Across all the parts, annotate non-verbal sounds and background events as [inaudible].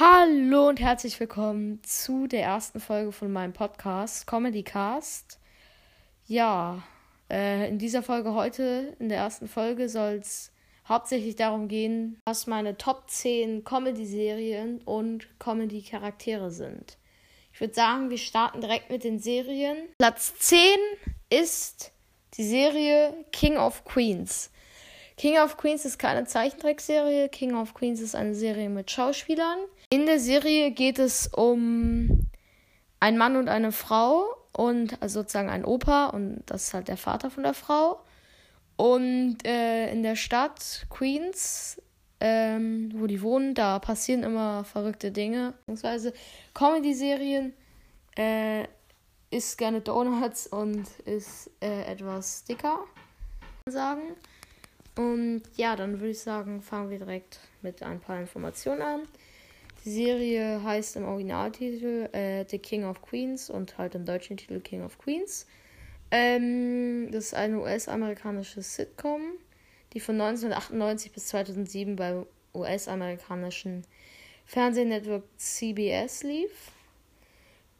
Hallo und herzlich willkommen zu der ersten Folge von meinem Podcast Comedy Cast. Ja, äh, in dieser Folge heute, in der ersten Folge, soll es hauptsächlich darum gehen, was meine Top 10 Comedy-Serien und Comedy-Charaktere sind. Ich würde sagen, wir starten direkt mit den Serien. Platz 10 ist die Serie King of Queens. King of Queens ist keine Zeichentrickserie. King of Queens ist eine Serie mit Schauspielern. In der Serie geht es um einen Mann und eine Frau und also sozusagen ein Opa und das ist halt der Vater von der Frau. Und äh, in der Stadt Queens, ähm, wo die wohnen, da passieren immer verrückte Dinge. Beziehungsweise Comedy-Serien äh, isst gerne Donuts und ist äh, etwas dicker, sagen. Und ja, dann würde ich sagen, fangen wir direkt mit ein paar Informationen an. Die Serie heißt im Originaltitel äh, The King of Queens und halt im deutschen Titel King of Queens. Ähm, das ist eine US-amerikanische Sitcom, die von 1998 bis 2007 beim US-amerikanischen Fernsehnetwork CBS lief.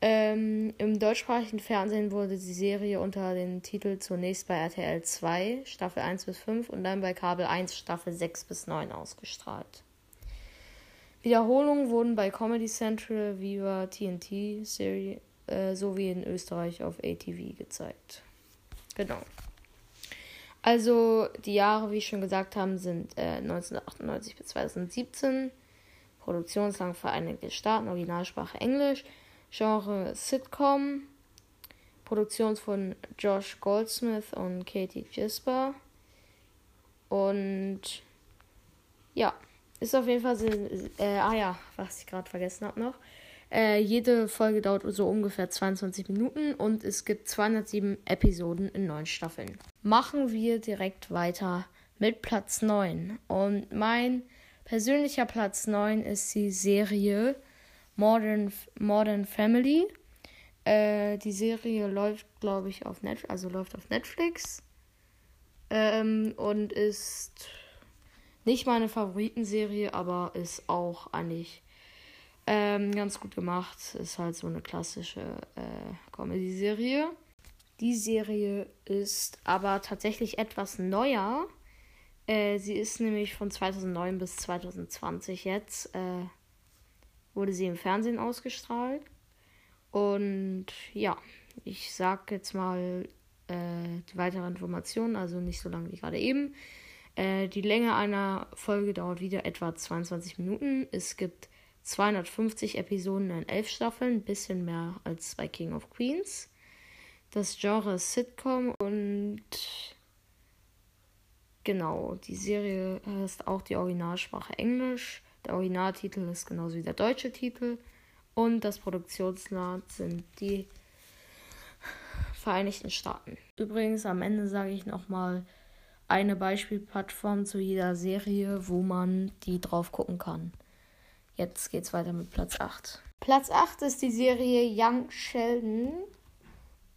Ähm, Im deutschsprachigen Fernsehen wurde die Serie unter dem Titel zunächst bei RTL 2 Staffel 1 bis 5 und dann bei Kabel 1 Staffel 6 bis 9 ausgestrahlt. Wiederholungen wurden bei Comedy Central, Viva, TNT Serie äh, sowie in Österreich auf ATV gezeigt. Genau. Also die Jahre, wie ich schon gesagt habe, sind äh, 1998 bis 2017. Produktionslang Vereinigte Staaten, Originalsprache Englisch. Genre Sitcom. Produktion von Josh Goldsmith und Katie Gisper. Und ja, ist auf jeden Fall. Äh, ah ja, was ich gerade vergessen habe noch. Äh, jede Folge dauert so ungefähr 22 Minuten und es gibt 207 Episoden in neun Staffeln. Machen wir direkt weiter mit Platz 9. Und mein persönlicher Platz 9 ist die Serie Modern, Modern Family. Äh, die Serie läuft, glaube ich, auf Netflix, also läuft auf Netflix. Ähm, und ist nicht meine Favoritenserie, aber ist auch eigentlich ähm, ganz gut gemacht. Ist halt so eine klassische äh, Comedy-Serie. Die Serie ist aber tatsächlich etwas neuer. Äh, sie ist nämlich von 2009 bis 2020 jetzt. Äh, wurde sie im Fernsehen ausgestrahlt. Und ja, ich sag jetzt mal äh, die weiteren Informationen, also nicht so lange wie gerade eben. Äh, die Länge einer Folge dauert wieder etwa 22 Minuten. Es gibt 250 Episoden in 11 Staffeln, ein bisschen mehr als bei King of Queens. Das Genre ist Sitcom und genau, die Serie ist auch die Originalsprache Englisch. Der Originaltitel ist genauso wie der deutsche Titel. Und das Produktionsland sind die Vereinigten Staaten. Übrigens, am Ende sage ich nochmal eine Beispielplattform zu jeder Serie, wo man die drauf gucken kann. Jetzt geht's weiter mit Platz 8. Platz 8 ist die Serie Young Sheldon.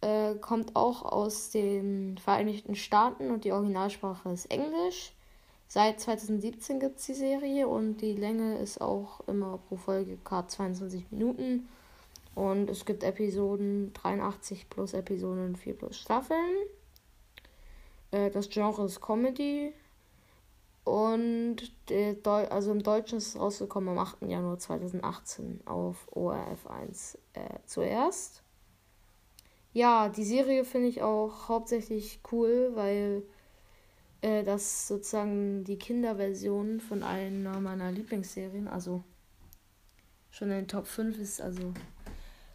Äh, kommt auch aus den Vereinigten Staaten und die Originalsprache ist Englisch. Seit 2017 gibt es die Serie und die Länge ist auch immer pro Folge gerade 22 Minuten. Und es gibt Episoden 83 plus Episoden, 4 plus Staffeln. Äh, das Genre ist Comedy. Und also im Deutschen ist es rausgekommen am 8. Januar 2018 auf ORF 1 äh, zuerst. Ja, die Serie finde ich auch hauptsächlich cool, weil äh, das sozusagen die Kinderversion von einer meiner Lieblingsserien, also schon in den Top 5 ist, also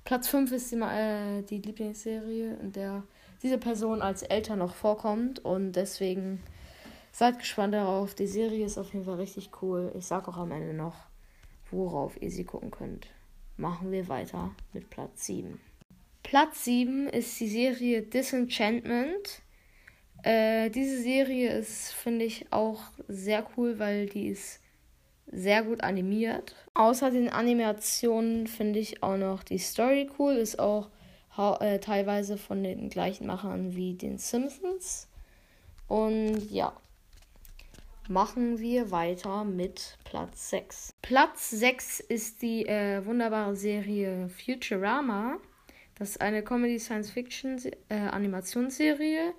Platz 5 ist die, äh, die Lieblingsserie, in der diese Person als Eltern noch vorkommt und deswegen seid gespannt darauf. Die Serie ist auf jeden Fall richtig cool. Ich sag auch am Ende noch, worauf ihr sie gucken könnt. Machen wir weiter mit Platz 7. Platz 7 ist die Serie Disenchantment. Äh, diese Serie ist, finde ich, auch sehr cool, weil die ist sehr gut animiert. Außer den Animationen finde ich auch noch die Story cool. Ist auch äh, teilweise von den gleichen Machern wie den Simpsons. Und ja. machen wir weiter mit Platz 6. Platz 6 ist die äh, wunderbare Serie Futurama. Das ist eine Comedy-Science-Fiction-Animationsserie. Äh,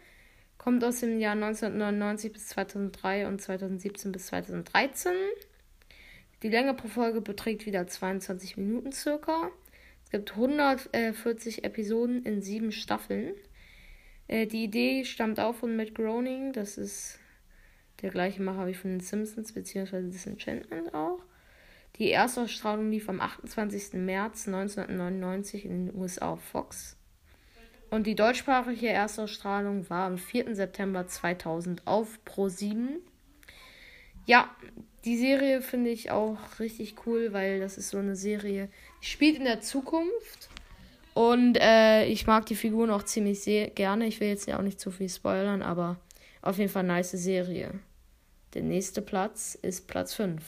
Kommt aus dem Jahr 1999 bis 2003 und 2017 bis 2013. Die Länge pro Folge beträgt wieder 22 Minuten circa. Es gibt 140 Episoden in sieben Staffeln. Äh, die Idee stammt auch von Matt Groening. Das ist der gleiche Macher wie von den Simpsons bzw. Disenchantment auch. Die erste Ausstrahlung lief am 28. März 1999 in den USA auf Fox. Und die deutschsprachige Erstausstrahlung war am 4. September 2000 auf Pro7. Ja, die Serie finde ich auch richtig cool, weil das ist so eine Serie, die spielt in der Zukunft. Und äh, ich mag die Figuren auch ziemlich sehr gerne. Ich will jetzt ja auch nicht zu viel spoilern, aber auf jeden Fall nice Serie. Der nächste Platz ist Platz 5.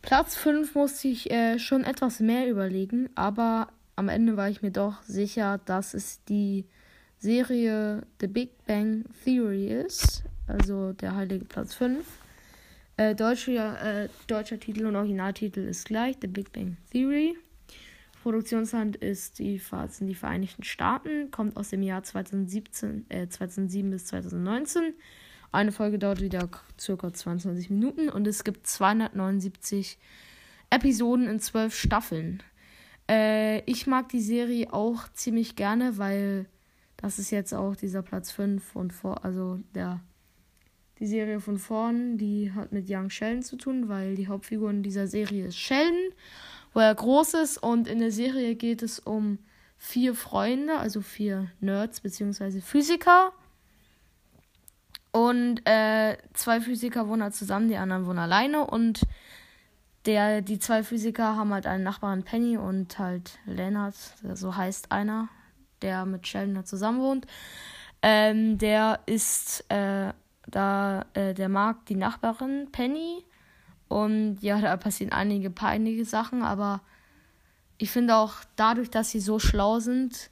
Platz 5 musste ich äh, schon etwas mehr überlegen, aber am Ende war ich mir doch sicher, dass es die Serie The Big Bang Theory ist. Also der heilige Platz 5. Äh, deutscher, äh, deutscher Titel und Originaltitel ist gleich, The Big Bang Theory. Produktionsland ist die, sind die Vereinigten Staaten, kommt aus dem Jahr 2017, äh, 2007 bis 2019. Eine Folge dauert wieder ca. 22 Minuten und es gibt 279 Episoden in 12 Staffeln. Äh, ich mag die Serie auch ziemlich gerne, weil das ist jetzt auch dieser Platz 5 und vor, also der die Serie von vorn, die hat mit Young Sheldon zu tun, weil die Hauptfigur in dieser Serie ist Sheldon, wo er groß ist und in der Serie geht es um vier Freunde, also vier Nerds bzw. Physiker. Und äh, zwei Physiker wohnen halt zusammen, die anderen wohnen alleine und der, die zwei Physiker haben halt einen Nachbarn Penny und halt Leonard, so heißt einer, der mit Sheldon zusammen wohnt. Ähm, der ist äh, da, äh, der mag die Nachbarin Penny und ja, da passieren einige peinliche Sachen, aber ich finde auch dadurch, dass sie so schlau sind,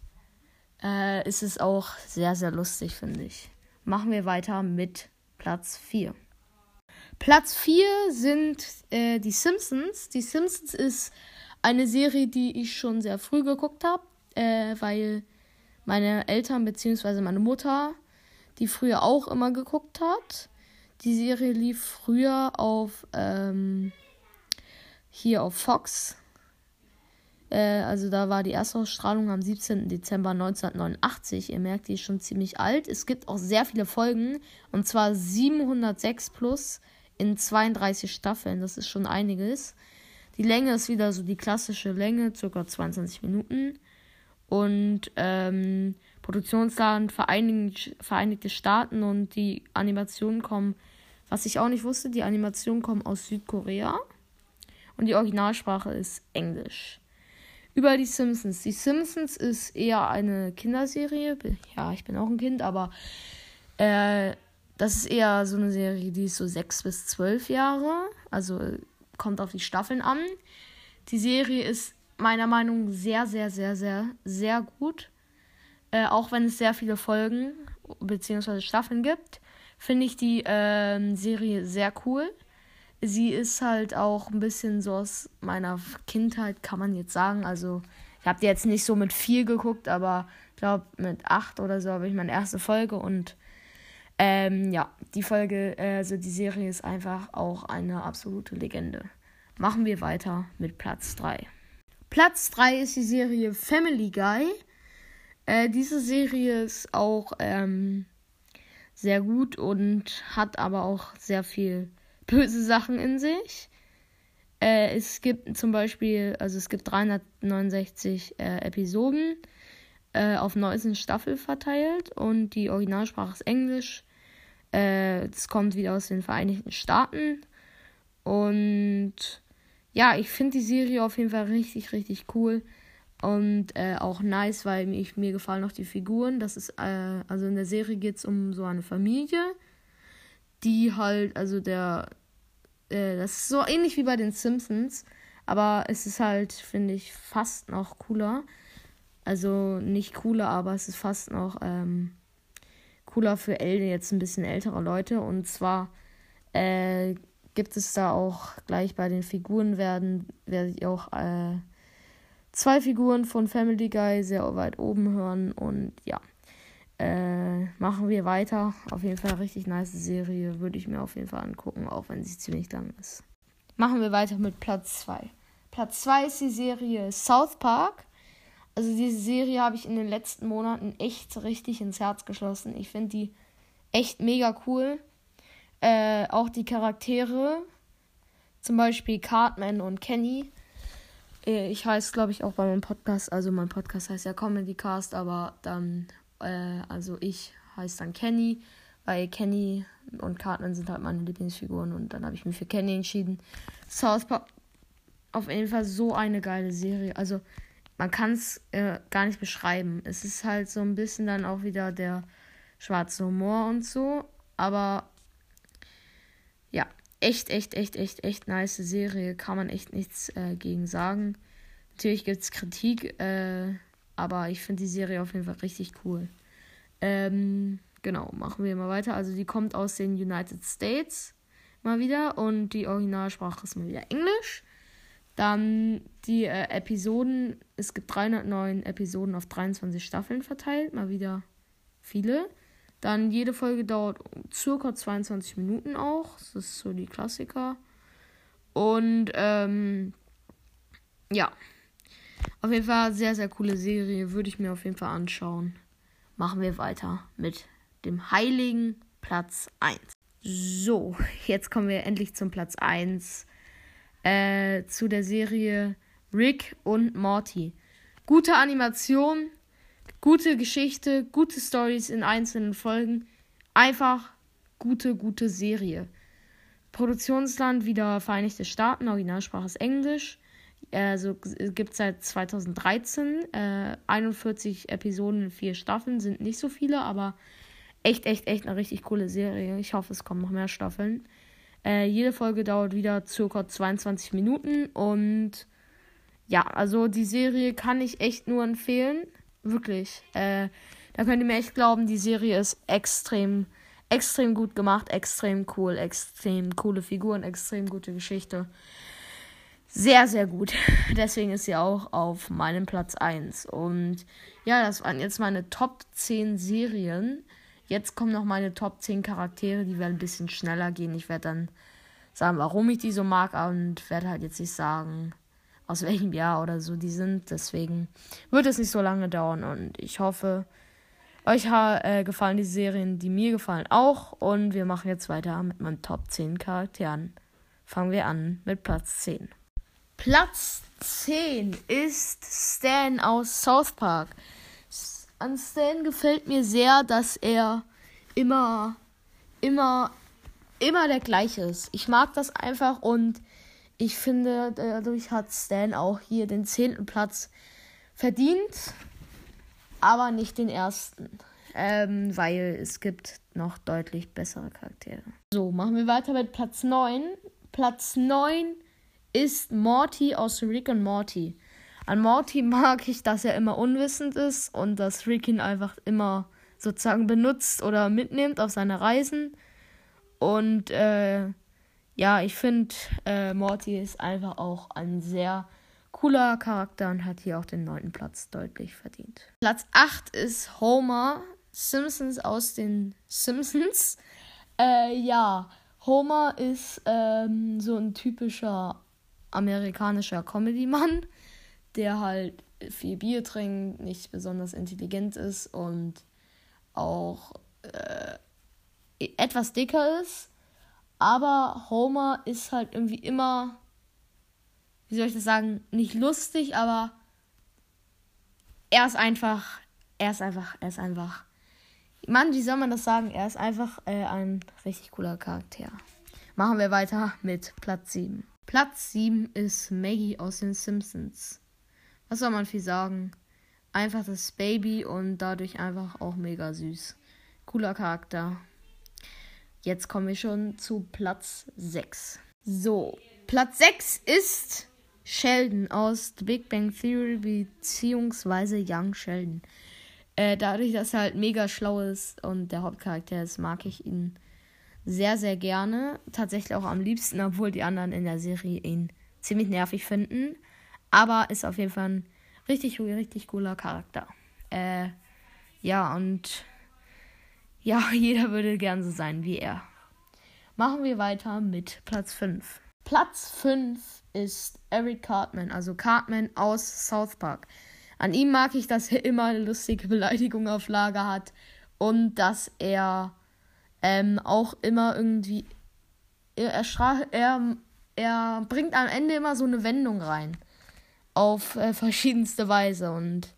äh, ist es auch sehr, sehr lustig, finde ich. Machen wir weiter mit Platz 4. Platz 4 sind äh, die Simpsons. Die Simpsons ist eine Serie, die ich schon sehr früh geguckt habe, äh, weil meine Eltern bzw. meine Mutter die früher auch immer geguckt hat. Die Serie lief früher auf ähm, hier auf Fox. Äh, also da war die erste Ausstrahlung am 17. Dezember 1989. Ihr merkt, die ist schon ziemlich alt. Es gibt auch sehr viele Folgen und zwar 706 plus in 32 Staffeln. Das ist schon einiges. Die Länge ist wieder so die klassische Länge, circa 22 Minuten. Und ähm, Produktionsland Vereinigte Staaten und die Animationen kommen, was ich auch nicht wusste, die Animationen kommen aus Südkorea und die Originalsprache ist Englisch. Über die Simpsons. Die Simpsons ist eher eine Kinderserie. Ja, ich bin auch ein Kind, aber äh, das ist eher so eine Serie, die ist so sechs bis zwölf Jahre. Also kommt auf die Staffeln an. Die Serie ist meiner Meinung nach sehr, sehr, sehr, sehr, sehr gut. Äh, auch wenn es sehr viele Folgen bzw. Staffeln gibt, finde ich die äh, Serie sehr cool. Sie ist halt auch ein bisschen so aus meiner Kindheit, kann man jetzt sagen. Also, ich habe die jetzt nicht so mit viel geguckt, aber ich glaube, mit acht oder so habe ich meine erste Folge und ähm, ja, die Folge, äh, also die Serie ist einfach auch eine absolute Legende. Machen wir weiter mit Platz 3. Platz 3 ist die Serie Family Guy. Äh, diese Serie ist auch ähm, sehr gut und hat aber auch sehr viel böse Sachen in sich. Äh, es gibt zum Beispiel, also es gibt 369 äh, Episoden äh, auf 19 Staffeln verteilt und die Originalsprache ist Englisch. Äh, es kommt wieder aus den Vereinigten Staaten und ja, ich finde die Serie auf jeden Fall richtig, richtig cool. Und äh, auch nice, weil mich, mir gefallen noch die Figuren. Das ist, äh, also in der Serie geht es um so eine Familie, die halt, also der, äh, das ist so ähnlich wie bei den Simpsons, aber es ist halt, finde ich, fast noch cooler. Also nicht cooler, aber es ist fast noch ähm, cooler für äl jetzt ein bisschen ältere Leute. Und zwar äh, gibt es da auch gleich bei den Figuren werden, werde ich auch äh, zwei Figuren von Family Guy sehr weit oben hören und ja. Äh, machen wir weiter. Auf jeden Fall richtig nice Serie. Würde ich mir auf jeden Fall angucken, auch wenn sie ziemlich lang ist. Machen wir weiter mit Platz 2. Platz 2 ist die Serie South Park. Also diese Serie habe ich in den letzten Monaten echt richtig ins Herz geschlossen. Ich finde die echt mega cool. Äh, auch die Charaktere, zum Beispiel Cartman und Kenny. Äh, ich heiße, glaube ich, auch bei meinem Podcast, also mein Podcast heißt ja Comedy Cast, aber dann, äh, also ich heiße dann Kenny, weil Kenny und Cartman sind halt meine Lieblingsfiguren und dann habe ich mich für Kenny entschieden. South Park, auf jeden Fall so eine geile Serie. Also man kann es äh, gar nicht beschreiben. Es ist halt so ein bisschen dann auch wieder der schwarze Humor und so. Aber ja, echt, echt, echt, echt, echt nice Serie. Kann man echt nichts äh, gegen sagen. Natürlich gibt es Kritik, äh, aber ich finde die Serie auf jeden Fall richtig cool. Ähm, genau, machen wir mal weiter. Also die kommt aus den United States mal wieder und die Originalsprache ist mal wieder Englisch. Dann die äh, Episoden, es gibt 309 Episoden auf 23 Staffeln verteilt, mal wieder viele. Dann jede Folge dauert circa 22 Minuten auch. Das ist so die Klassiker. Und ähm, ja, auf jeden Fall sehr, sehr coole Serie. Würde ich mir auf jeden Fall anschauen. Machen wir weiter mit dem heiligen Platz 1. So, jetzt kommen wir endlich zum Platz 1 äh, zu der Serie Rick und Morty. Gute Animation, gute Geschichte, gute Stories in einzelnen Folgen. Einfach gute, gute Serie. Produktionsland wieder Vereinigte Staaten, Originalsprache ist Englisch. Also gibt es seit 2013 äh, 41 Episoden in vier Staffeln, sind nicht so viele, aber echt, echt, echt eine richtig coole Serie. Ich hoffe, es kommen noch mehr Staffeln. Äh, jede Folge dauert wieder circa 22 Minuten und ja, also die Serie kann ich echt nur empfehlen. Wirklich. Äh, da könnt ihr mir echt glauben, die Serie ist extrem, extrem gut gemacht, extrem cool, extrem coole Figuren, extrem gute Geschichte. Sehr, sehr gut. [laughs] Deswegen ist sie auch auf meinem Platz 1. Und ja, das waren jetzt meine Top 10 Serien. Jetzt kommen noch meine Top 10 Charaktere, die werden ein bisschen schneller gehen. Ich werde dann sagen, warum ich die so mag und werde halt jetzt nicht sagen, aus welchem Jahr oder so die sind. Deswegen wird es nicht so lange dauern und ich hoffe, euch äh, gefallen die Serien, die mir gefallen auch. Und wir machen jetzt weiter mit meinen Top 10 Charakteren. Fangen wir an mit Platz 10. Platz 10 ist Stan aus South Park an Stan gefällt mir sehr, dass er immer, immer, immer der gleiche ist. Ich mag das einfach und ich finde, dadurch hat Stan auch hier den zehnten Platz verdient, aber nicht den ersten. Ähm, weil es gibt noch deutlich bessere Charaktere. So, machen wir weiter mit Platz 9. Platz 9 ist Morty aus Rick und Morty. An Morty [laughs] mag ich, dass er immer unwissend ist und dass Rick ihn einfach immer sozusagen benutzt oder mitnimmt auf seine Reisen. Und äh, ja, ich finde, äh, Morty ist einfach auch ein sehr cooler Charakter und hat hier auch den neunten Platz deutlich verdient. Platz 8 ist Homer Simpsons aus den Simpsons. [laughs] Äh, ja, Homer ist ähm, so ein typischer amerikanischer Comedy-Mann der halt viel Bier trinkt, nicht besonders intelligent ist und auch äh, etwas dicker ist. Aber Homer ist halt irgendwie immer, wie soll ich das sagen, nicht lustig, aber er ist einfach, er ist einfach, er ist einfach. Mann, wie soll man das sagen? Er ist einfach äh, ein richtig cooler Charakter. Machen wir weiter mit Platz 7. Platz 7 ist Maggie aus den Simpsons was soll man viel sagen? Einfach das Baby und dadurch einfach auch mega süß. Cooler Charakter. Jetzt kommen wir schon zu Platz 6. So, Platz 6 ist Sheldon aus The Big Bang Theory beziehungsweise Young Sheldon. Äh, dadurch, dass er halt mega schlau ist und der Hauptcharakter ist, mag ich ihn sehr, sehr gerne. Tatsächlich auch am liebsten, obwohl die anderen in der Serie ihn ziemlich nervig finden. Aber ist auf jeden Fall ein richtig, richtig cooler Charakter. Äh, ja, und ja, [laughs] jeder würde gern so sein wie er. Machen wir weiter mit Platz 5. Platz 5 ist Eric Cartman, also Cartman aus South Park. An ihm mag ich, dass er immer eine lustige Beleidigung auf Lager hat und dass er ähm, auch immer irgendwie. Er, er, er, er bringt am Ende immer so eine Wendung rein. Auf äh, verschiedenste Weise. Und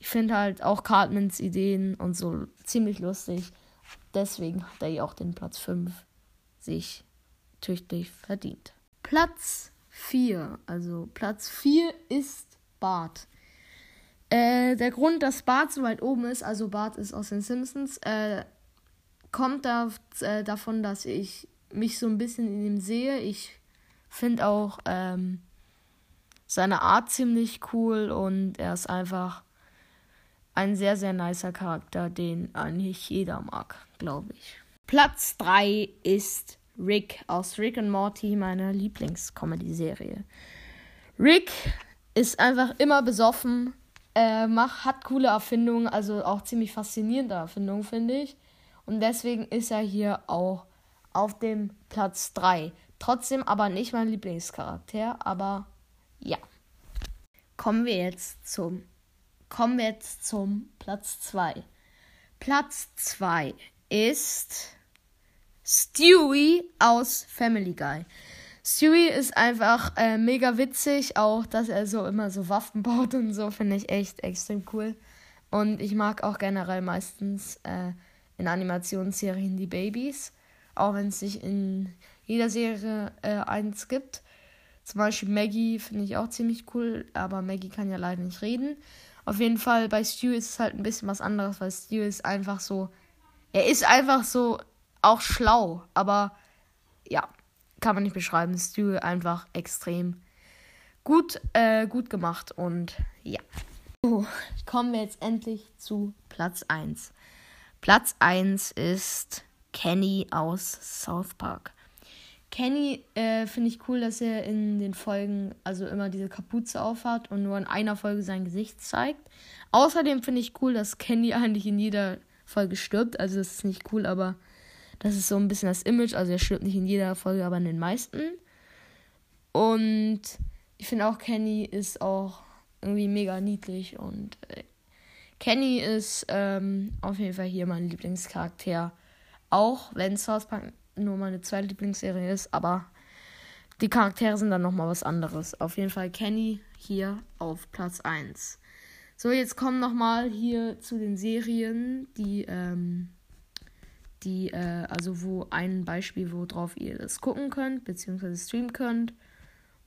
ich finde halt auch Cartmans Ideen und so ziemlich lustig. Deswegen hat er ja auch den Platz 5 sich tüchtig verdient. Platz 4. Also Platz 4 ist Bart. Äh, der Grund, dass Bart so weit oben ist, also Bart ist aus den Simpsons, äh, kommt da, äh, davon, dass ich mich so ein bisschen in ihm sehe. Ich finde auch ähm, seine Art ziemlich cool und er ist einfach ein sehr, sehr nicer Charakter, den eigentlich jeder mag, glaube ich. Platz 3 ist Rick aus Rick and Morty, meine Lieblingscomedy-Serie. Rick ist einfach immer besoffen, äh, macht, hat coole Erfindungen, also auch ziemlich faszinierende Erfindungen, finde ich. Und deswegen ist er hier auch auf dem Platz 3. Trotzdem aber nicht mein Lieblingscharakter, aber ja. Kommen wir jetzt zum kommen wir jetzt zum Platz 2. Platz 2 ist Stewie aus Family Guy. Stewie ist einfach äh, mega witzig, auch dass er so immer so Waffen [laughs] baut und so, finde ich echt extrem cool. Und ich mag auch generell meistens äh, in Animationsserien die Babys. Auch wenn es nicht in jeder Serie äh, eins gibt. Zum Beispiel Maggie finde ich auch ziemlich cool, aber Maggie kann ja leider nicht reden. Auf jeden Fall bei Stu ist es halt ein bisschen was anderes, weil Stu ist einfach so. Er ist einfach so auch schlau, aber ja, kann man nicht beschreiben. Stu einfach extrem gut, äh, gut gemacht und ja. So, kommen wir jetzt endlich zu Platz 1. Platz 1 ist Kenny aus South Park. Kenny äh, finde ich cool, dass er in den Folgen also immer diese Kapuze aufhat und nur in einer Folge sein Gesicht zeigt. Außerdem finde ich cool, dass Kenny [laughs] eigentlich in jeder Folge stirbt. Also das ist nicht cool, aber das ist so ein bisschen das Image. Also er stirbt nicht in jeder Folge, aber in den meisten. Und ich finde auch Kenny ist auch irgendwie mega niedlich und äh, Kenny ist ähm, auf jeden Fall hier mein Lieblingscharakter. Auch wenn South Park nur meine zweite Lieblingsserie ist, aber die Charaktere sind dann nochmal was anderes. Auf jeden Fall Kenny hier auf Platz 1. So, jetzt kommen nochmal hier zu den Serien, die, ähm, die, äh, also wo ein Beispiel, worauf ihr das gucken könnt, beziehungsweise streamen könnt.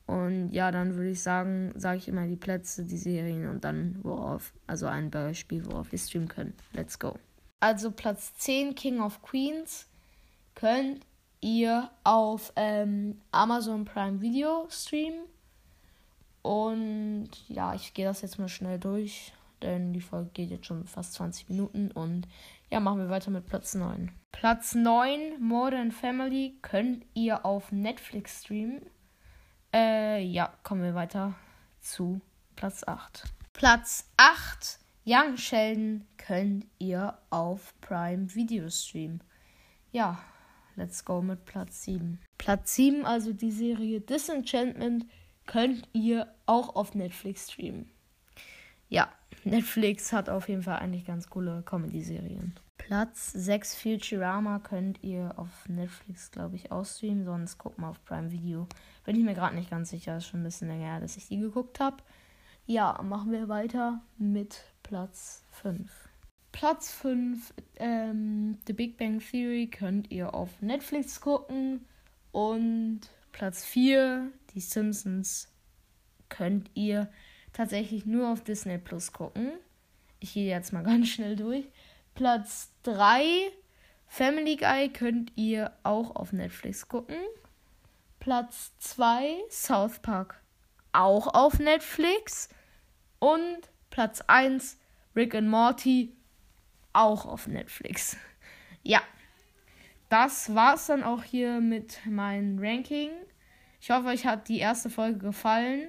Und ja, dann würde ich sagen, sage ich immer die Plätze, die Serien und dann worauf, also ein Beispiel, worauf wir streamen können. Let's go. Also Platz 10, King of Queens, könnt ihr auf ähm, Amazon Prime Video streamen. Und ja, ich gehe das jetzt mal schnell durch, denn die Folge geht jetzt schon fast 20 Minuten. Und ja, machen wir weiter mit Platz 9. Platz 9, Modern Family, könnt ihr auf Netflix streamen. Äh, ja, kommen wir weiter zu Platz 8. Platz 8, Young Sheldon könnt ihr auf Prime Video streamen. Ja, let's go mit Platz 7. Platz 7, also die Serie Disenchantment, könnt ihr auch auf Netflix streamen. Ja, Netflix hat auf jeden Fall eigentlich ganz coole Comedy-Serien. Platz 6 Futurama könnt ihr auf Netflix, glaube ich, ausstreamen. Sonst guckt mal auf Prime Video. Bin ich mir gerade nicht ganz sicher. Ist schon ein bisschen länger her, dass ich die geguckt habe. Ja, machen wir weiter mit Platz 5. Platz 5, ähm, The Big Bang Theory könnt ihr auf Netflix gucken. Und Platz 4, Die Simpsons, könnt ihr tatsächlich nur auf Disney Plus gucken. Ich gehe jetzt mal [laughs] ganz schnell durch. Platz 3 Family Guy könnt ihr auch auf Netflix gucken. Platz 2 South Park auch auf Netflix. Und Platz 1 Rick and Morty auch auf Netflix. Ja. das war's dann auch hier mit meinem Ranking. Ich hoffe, euch hat die erste Folge gefallen.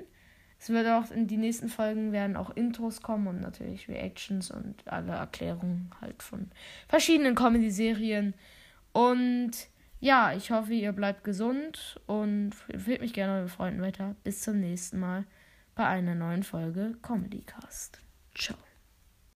Es wird auch in die nächsten Folgen werden auch Intros kommen und natürlich Reactions und alle Erklärungen halt von verschiedenen Comedy-Serien. Und ja, ich hoffe, ihr bleibt gesund und empfehlt mich gerne eure Freunden weiter. Bis zum nächsten Mal bei einer neuen Folge Comedy Cast. Ciao.